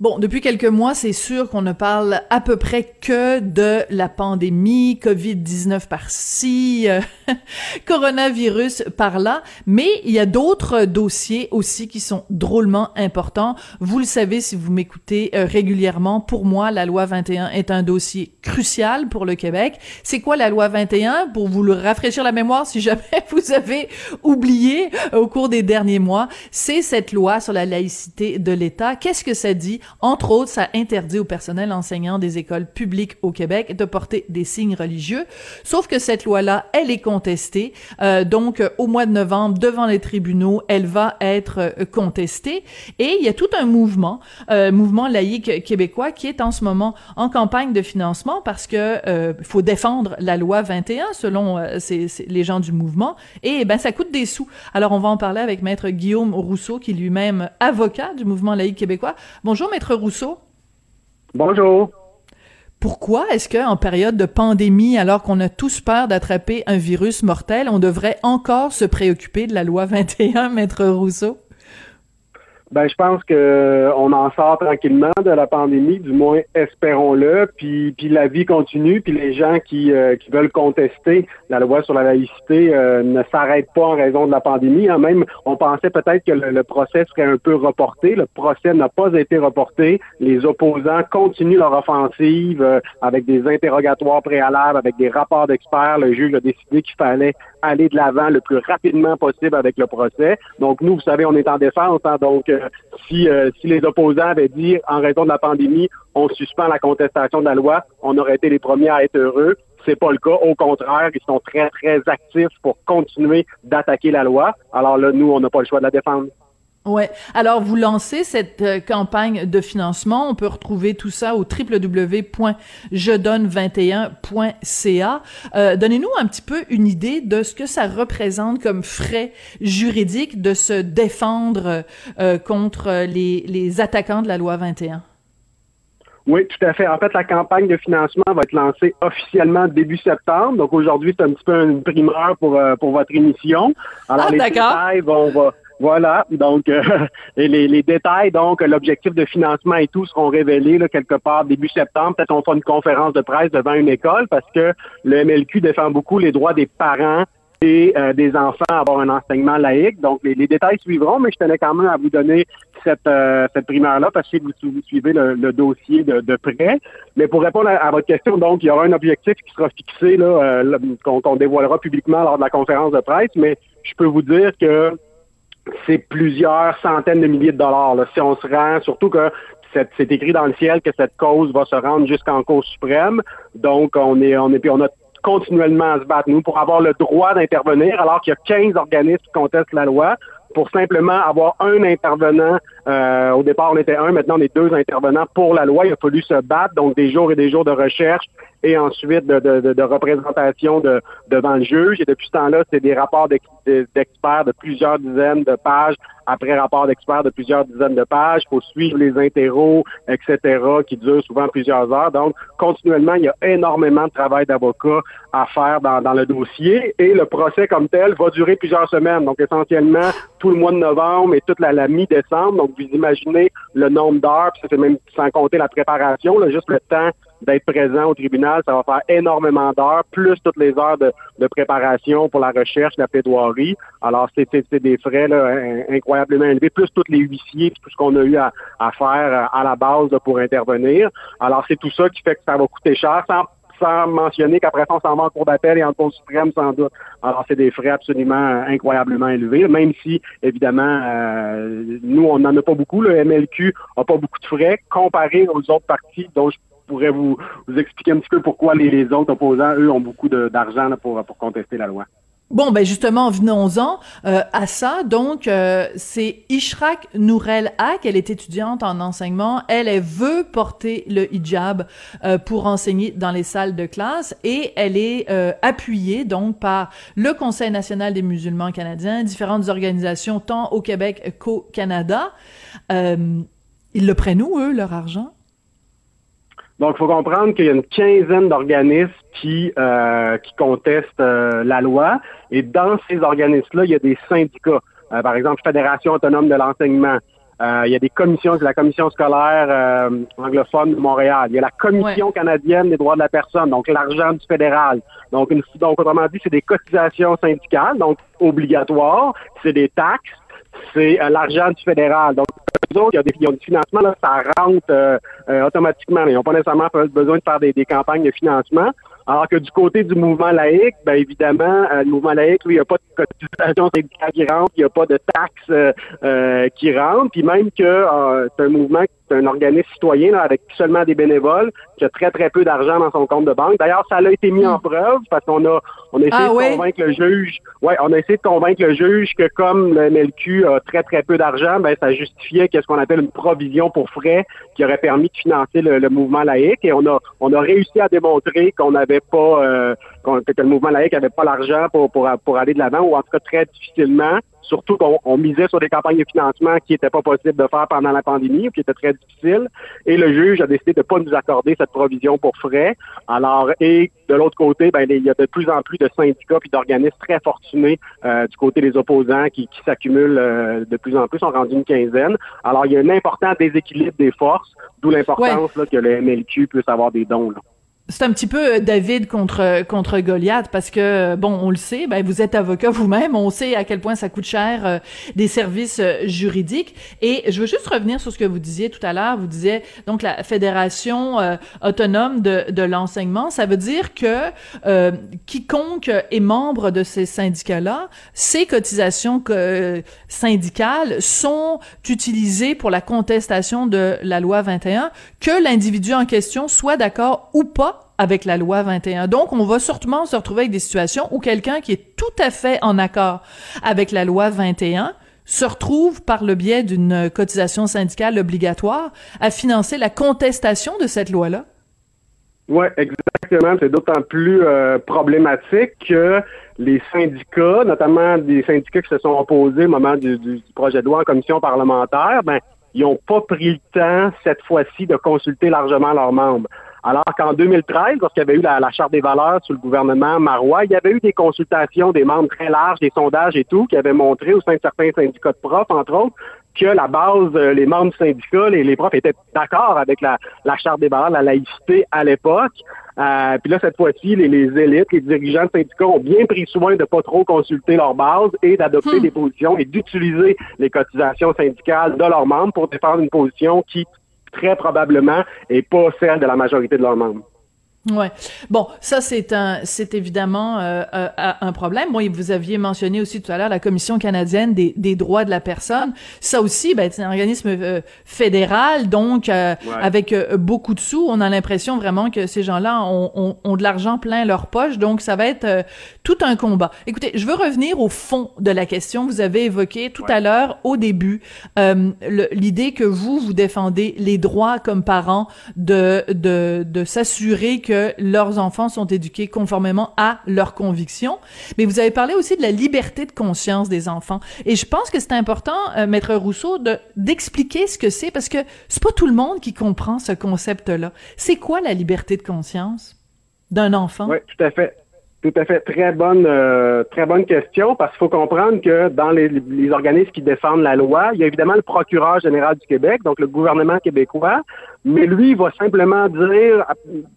Bon, depuis quelques mois, c'est sûr qu'on ne parle à peu près que de la pandémie, COVID-19 par-ci, euh, coronavirus par-là, mais il y a d'autres dossiers aussi qui sont drôlement importants. Vous le savez si vous m'écoutez euh, régulièrement, pour moi, la loi 21 est un dossier crucial pour le Québec. C'est quoi la loi 21 pour vous le rafraîchir la mémoire si jamais vous avez oublié au cours des derniers mois, c'est cette loi sur la laïcité de l'État. Qu'est-ce que ça dit entre autres, ça interdit au personnel enseignant des écoles publiques au Québec de porter des signes religieux. Sauf que cette loi-là, elle est contestée. Euh, donc, au mois de novembre, devant les tribunaux, elle va être euh, contestée. Et il y a tout un mouvement, euh, mouvement laïque québécois, qui est en ce moment en campagne de financement parce que euh, faut défendre la loi 21 selon euh, les gens du mouvement. Et ben ça coûte des sous. Alors on va en parler avec maître Guillaume Rousseau, qui lui-même avocat du mouvement laïque québécois. Bonjour maître Rousseau? Bonjour. Pourquoi est-ce qu'en période de pandémie, alors qu'on a tous peur d'attraper un virus mortel, on devrait encore se préoccuper de la loi 21, maître Rousseau? Ben, je pense que on en sort tranquillement de la pandémie, du moins espérons-le. Puis, puis la vie continue. Puis les gens qui, euh, qui veulent contester la loi sur la laïcité euh, ne s'arrêtent pas en raison de la pandémie. Hein. Même, on pensait peut-être que le, procès serait un peu reporté. Le procès n'a pas été reporté. Les opposants continuent leur offensive euh, avec des interrogatoires préalables, avec des rapports d'experts. Le juge a décidé qu'il fallait aller de l'avant le plus rapidement possible avec le procès. Donc nous, vous savez, on est en défense. Hein. donc si, euh, si les opposants avaient dit, en raison de la pandémie, on suspend la contestation de la loi, on aurait été les premiers à être heureux. C'est pas le cas. Au contraire, ils sont très, très actifs pour continuer d'attaquer la loi. Alors là, nous, on n'a pas le choix de la défendre. Ouais. Alors, vous lancez cette euh, campagne de financement. On peut retrouver tout ça au www.jedonne21.ca. Euh, Donnez-nous un petit peu une idée de ce que ça représente comme frais juridiques de se défendre euh, contre les, les attaquants de la loi 21. Oui, tout à fait. En fait, la campagne de financement va être lancée officiellement début septembre. Donc aujourd'hui, c'est un petit peu une primeur pour, euh, pour votre émission. Alors, ah, les détails vont, va, voilà, donc euh, et les, les, détails, donc l'objectif de financement et tout seront révélés là, quelque part début septembre. Peut-être on fera une conférence de presse devant une école parce que le MLQ défend beaucoup les droits des parents et euh, des enfants à avoir un enseignement laïque. Donc les, détails suivront, mais je tenais quand même à vous donner cette, euh, cette primeur-là parce que vous, vous suivez le, dossier de, de, près. Mais pour répondre à, votre question, donc il y aura un objectif qui sera fixé là, qu'on dévoilera publiquement lors de la conférence de presse, mais je peux vous dire que c'est plusieurs centaines de milliers de dollars. Là, si on se rend, surtout que c'est écrit dans le ciel que cette cause va se rendre jusqu'en Cour suprême. Donc, on est, on est, puis on a continuellement à se battre, nous, pour avoir le droit d'intervenir, alors qu'il y a 15 organismes qui contestent la loi pour simplement avoir un intervenant. Euh, au départ, on était un, maintenant on est deux intervenants pour la loi. Il a fallu se battre, donc des jours et des jours de recherche et ensuite de, de, de, représentation de, devant le juge. Et depuis ce temps-là, c'est des rapports d'experts de plusieurs dizaines de pages après rapport d'experts de plusieurs dizaines de pages. Il faut suivre les interros, etc., qui durent souvent plusieurs heures. Donc, continuellement, il y a énormément de travail d'avocat à faire dans, dans le dossier. Et le procès comme tel va durer plusieurs semaines. Donc, essentiellement, tout le mois de novembre et toute la, mi-décembre. Vous imaginez le nombre d'heures, puis c'est même sans compter la préparation, là, juste le temps d'être présent au tribunal, ça va faire énormément d'heures, plus toutes les heures de, préparation pour la recherche, la plaidoirie. Alors, c'est des frais là, incroyablement élevés, plus tous les huissiers, tout ce qu'on a eu à, faire euh, à la base pour intervenir. Alors, c'est tout ça qui fait que ça va coûter cher, sans mentionner qu'après ça, on s'en va en cour d'appel et en cour suprême, sans doute. Alors, c'est des frais absolument incroyablement élevés, même si, évidemment, euh, nous, on n'en a pas beaucoup. Le MLQ n'a pas beaucoup de frais comparé aux autres partis dont je pourrais vous, vous expliquer un petit peu pourquoi les, autres opposants, eux, ont beaucoup d'argent pour, pour contester la loi. Bon, ben justement, venons-en euh, à ça. Donc, euh, c'est Ishraq Nourel Haq. Elle est étudiante en enseignement. Elle, veut porter le hijab euh, pour enseigner dans les salles de classe et elle est appuyée donc par le Conseil national des musulmans canadiens, différentes organisations tant au Québec qu'au Canada. ils le prennent où, eux, leur argent? Donc, il faut comprendre qu'il y a une quinzaine d'organismes qui, euh, qui contestent euh, la loi. Et dans ces organismes-là, il y a des syndicats. Euh, par exemple, Fédération autonome de l'enseignement, Euh, il y a des commissions, c'est la commission scolaire euh, anglophone de Montréal. Il y a la commission canadienne des droits de la personne, donc l'argent du fédéral. Donc, une, donc autrement dit, c'est des cotisations syndicales, donc obligatoires. C'est des taxes. C'est euh, l'argent du fédéral. Donc, eux il y a des, ils ont du financement, là, ça rentre automatiquement. Ils n'ont pas nécessairement besoin de faire des, des campagnes de financement. Alors que du côté du mouvement laïque, ben évidemment, euh, le mouvement laïque, lui, il n'y a pas de cotisation syndicale qui rentre, il n'y a pas de taxes euh, euh, qui rentrent, puis même que c'est un mouvement c'est un organisme citoyen là, avec seulement des bénévoles qui a très très peu d'argent dans son compte de banque. D'ailleurs, ça a été mis en preuve parce qu'on a on a essayé ah de convaincre le juge. Ouais, on a essayé de convaincre le juge que comme le MLQ a très très peu d'argent, ben ça justifiait qu'est-ce qu'on appelle une provision pour frais qui aurait permis de financer le, mouvement laïque et on a on a réussi à démontrer qu'on n'avait pas euh, que le mouvement laïque n'avait pas l'argent pour, pour pour aller de l'avant ou en tout cas très difficilement surtout qu'on misait sur des campagnes de financement qui n'étaient pas possibles de faire pendant la pandémie ou qui étaient très difficiles. Et le juge a décidé de ne pas nous accorder cette provision pour frais. Alors, et de l'autre côté, ben, il y a de plus en plus de syndicats et d'organismes très fortunés euh, du côté des opposants qui, s'accumulent euh, de plus en plus, sont rendus une quinzaine. Alors, il y a un important déséquilibre des forces, d'où l'importance que le MLQ puisse avoir des dons. Là c'est un petit peu euh, David contre contre Goliath parce que bon on le sait ben vous êtes avocat vous-même on sait à quel point ça coûte cher euh, des services euh, juridiques. Et je veux juste revenir sur ce que vous disiez tout à l'heure. Vous disiez donc la fédération autonome de, de l'enseignement ça veut dire que quiconque est membre de ces syndicats là ces cotisations syndicales sont utilisées pour la contestation de la loi 21 que l'individu en question soit d'accord ou avec la loi 21. Donc, on va sûrement se retrouver avec des situations où quelqu'un qui est tout à fait en accord avec la loi 21 se retrouve par le biais d'une cotisation syndicale obligatoire à financer la contestation de cette loi-là. Oui, exactement. C'est d'autant plus euh, problématique que les syndicats, notamment des syndicats qui se sont opposés au moment du, du projet de loi en commission parlementaire, ben, ils n'ont pas pris le temps cette fois-ci de consulter largement leurs membres. Alors qu'en 2013, lorsqu'il y avait eu la, Charte des valeurs sous le gouvernement Marois, il y avait eu des consultations des membres très larges, des sondages et tout, qui avaient montré au sein de certains syndicats de profs, entre autres, que la base, euh, les membres du syndicat, les, les profs étaient d'accord avec la, Charte des valeurs, la laïcité à l'époque. Euh, puis là, cette fois-ci, les, élites, les dirigeants de syndicats ont bien pris soin de pas trop consulter leur base et d'adopter hmm. des positions et d'utiliser les cotisations syndicales de leurs membres pour défendre une position qui très probablement et pas celle de la majorité de leurs membres. Ouais. Bon, ça c'est un, c'est évidemment euh, euh, un problème. Moi, vous aviez mentionné aussi tout à l'heure la Commission canadienne des, des droits de la personne. Ça aussi, ben, c'est un organisme euh, fédéral, donc avec beaucoup de sous. On a l'impression vraiment que ces gens-là ont, ont, ont de l'argent plein leur poche, donc ça va être tout un combat. Écoutez, je veux revenir au fond de la question. Vous avez évoqué tout à l'heure, au début, l'idée que vous vous défendez les droits comme parents de de, de s'assurer que leurs enfants sont éduqués conformément à leurs convictions. Mais vous avez parlé aussi de la liberté de conscience des enfants. Et je pense que c'est important, euh, Maître Rousseau, de, d'expliquer ce que c'est parce que c'est pas tout le monde qui comprend ce concept-là. C'est quoi la liberté de conscience d'un enfant? Oui, tout à fait. Tout à fait. Très bonne, euh, très bonne question, parce qu'il faut comprendre que dans les, organismes qui défendent la loi, il y a évidemment le procureur général du Québec, donc le gouvernement québécois, mais lui, il va simplement dire,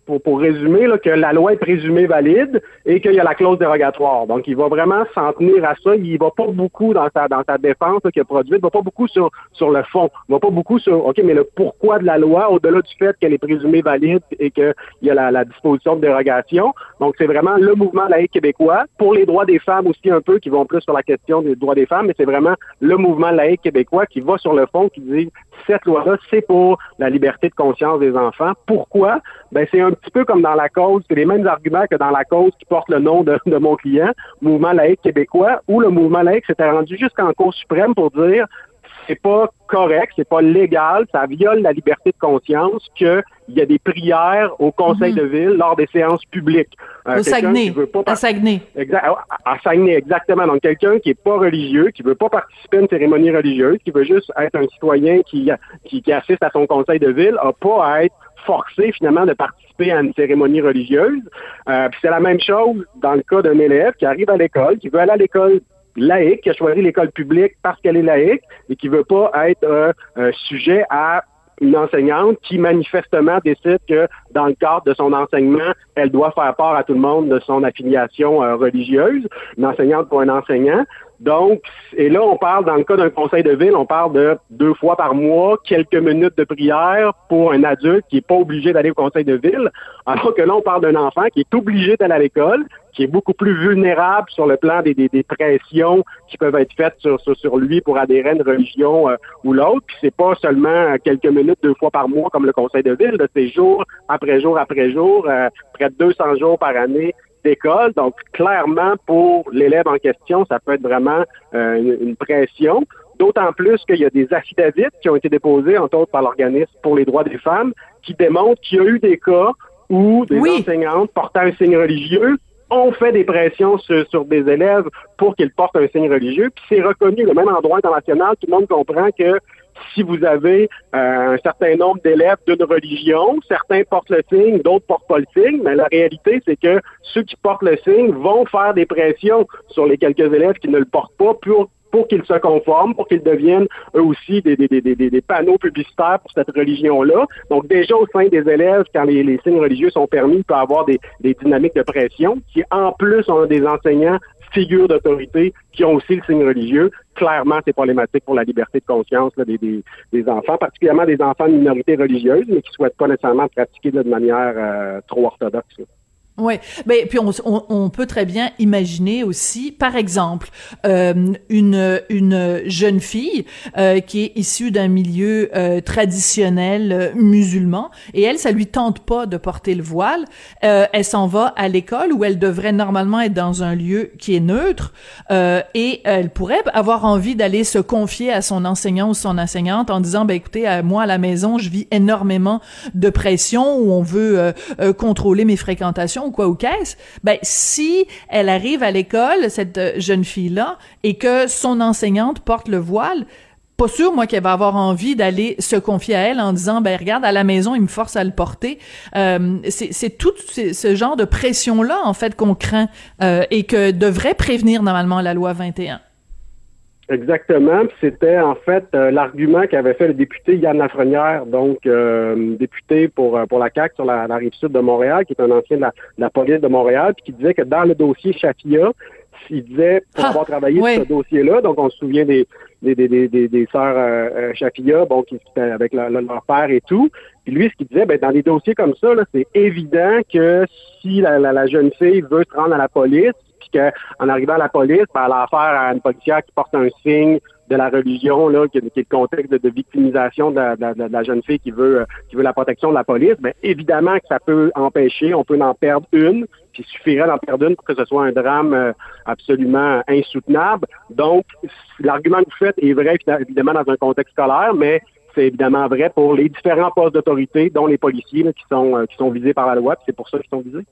pour, pour résumer, là, que la loi est présumée valide et qu'il y a la clause dérogatoire. Donc, il va vraiment s'en tenir à ça. Il va pas beaucoup dans sa, dans sa défense qu'il a produite, il va pas beaucoup sur, sur le fond. Il va pas beaucoup sur, OK, mais le pourquoi de la loi, au-delà du fait qu'elle est présumée valide et qu'il y a la, la, disposition de dérogation. Donc, c'est vraiment le mouvement laïque québécois. Pour les droits des femmes aussi un peu, qui vont plus sur la question des droits des femmes, mais c'est vraiment le mouvement laïque québécois qui va sur le fond, qui dit, cette loi-là, c'est pour la liberté de conscience des enfants. Pourquoi? Ben, c'est un petit peu comme dans la cause, c'est les mêmes arguments que dans la cause qui porte le nom de, mon client, Mouvement laïque québécois, où le mouvement laïque s'était rendu jusqu'en Cour suprême pour dire c'est pas correct, c'est pas légal, ça viole la liberté de conscience qu'il y a des prières au conseil mhm. de ville lors des séances publiques. Euh, au Saguenay, à Saguenay. à Saguenay, exactement. Donc, quelqu'un qui est pas religieux, qui veut pas participer à une cérémonie religieuse, qui veut juste être un citoyen qui, qui, assiste à son conseil de ville, a pas à être forcé finalement de participer à une cérémonie religieuse. Euh, puis c'est la même chose dans le cas d'un élève qui arrive à l'école, qui veut aller à l'école laïque, qui a choisi l'école publique parce qu'elle est laïque et qui veut pas être un sujet à une enseignante qui manifestement décide que dans le cadre de son enseignement, elle doit faire part à tout le monde de son affiliation euh, religieuse, une enseignante pour un enseignant. Donc, et là, on parle, dans le cas d'un conseil de ville, on parle de deux fois par mois, quelques minutes de prière pour un adulte qui n'est pas obligé d'aller au conseil de ville, alors que là, on parle d'un enfant qui est obligé d'aller à l'école, qui est beaucoup plus vulnérable sur le plan des, des, des pressions qui peuvent être faites sur, sur, lui pour adhérer à une religion euh, ou l'autre. Puis c'est pas seulement quelques minutes, deux fois par mois comme le conseil de ville, c'est jour après jour après jour, euh, près de 200 jours par année d'école. Donc, clairement, pour l'élève en question, ça peut être vraiment euh, une, pression. D'autant plus qu'il y a des affidavits qui ont été déposés, entre autres, par l'organisme pour les droits des femmes, qui démontrent qu'il y a eu des cas où des enseignantes portant un signe religieux ont fait des pressions sur, des élèves pour qu'ils portent un signe religieux. Puis c'est reconnu, le même endroit international, tout le monde comprend que si vous avez euh, un certain nombre d'élèves d'une religion, certains portent le signe, d'autres portent pas le signe, mais la réalité, c'est que ceux qui portent le signe vont faire des pressions sur les quelques élèves qui ne le portent pas pour pour qu'ils se conforment, pour qu'ils deviennent eux aussi des, des, des, des, panneaux publicitaires pour cette religion-là. Donc déjà au sein des élèves, quand les, les signes religieux sont permis, il peut y avoir des, dynamiques de pression qui en plus ont des enseignants figures d'autorité qui ont aussi le signe religieux. Clairement, c'est problématique pour la liberté de conscience des, des, des, enfants, particulièrement des enfants de minorité religieuse, mais qui souhaitent pas nécessairement pratiquer de manière euh, trop orthodoxe. Oui, mais puis on, on, peut très bien imaginer aussi, par exemple, euh, une une jeune fille euh, qui est issue d'un milieu euh, traditionnel euh, musulman et elle, ça lui tente pas de porter le voile. Euh, elle s'en va à l'école où elle devrait normalement être dans un lieu qui est neutre et elle pourrait avoir envie d'aller se confier à son enseignant ou son enseignante en disant, ben écoutez, moi à la maison, je vis énormément de pression où on veut contrôler mes fréquentations quoi ou qu'est-ce, ben si elle arrive à l'école, cette euh, jeune fille-là, et que son enseignante porte le voile, pas sûr, moi, qu'elle va avoir envie d'aller se confier à elle en disant, ben regarde, à la maison, il me force à le porter. Euh, c'est tout ce genre de pression-là, en fait, qu'on craint euh, et que devrait prévenir normalement la loi 21. Exactement. C'était en fait euh, l'argument qu'avait fait le député Yann Lafrenière, donc euh, député pour euh, pour la CAQ sur la, rive sud de Montréal, qui est un ancien de la, police de Montréal, puis qui disait que dans le dossier Chafia, il disait pour ah, avoir travaillé sur ce dossier-là, donc on se souvient des des des des, des, sœurs Chafia, bon, qui avec leur père et tout. Puis lui, ce qu'il disait, ben dans des dossiers comme ça, c'est évident que si la, la jeune fille veut se rendre à la police, puis qu'en arrivant à la police, ben, elle a affaire à une policière qui porte un signe de la religion, là, qui, est le contexte de, victimisation de la, jeune fille qui veut, qui veut la protection de la police, bien évidemment que ça peut empêcher, on peut en perdre une, puis il suffirait d'en perdre une pour que ce soit un drame euh, absolument insoutenable. Donc, l'argument que vous faites est vrai évidemment dans un contexte scolaire, mais c'est évidemment vrai pour les différents postes d'autorité, dont les policiers qui sont euh, qui sont visés par la loi, c'est pour ça qu'ils sont visés.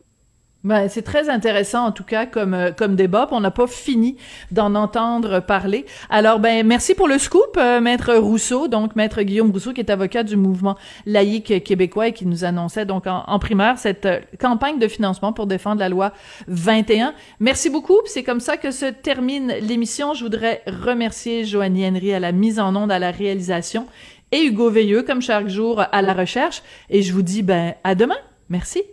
Ben, c'est très intéressant en tout cas comme euh, comme débat. On n'a pas fini d'en entendre parler. Alors ben merci pour le scoop, euh, maître Rousseau, donc maître Guillaume Rousseau qui est avocat du mouvement laïque québécois et qui nous annonçait donc en, en primaire cette euh, campagne de financement pour défendre la loi 21. Merci beaucoup. C'est comme ça que se termine l'émission. Je voudrais remercier Joanie Henry à la mise en onde, à la réalisation et Hugo Veilleux comme chaque jour à la recherche. Et je vous dis ben à demain. Merci.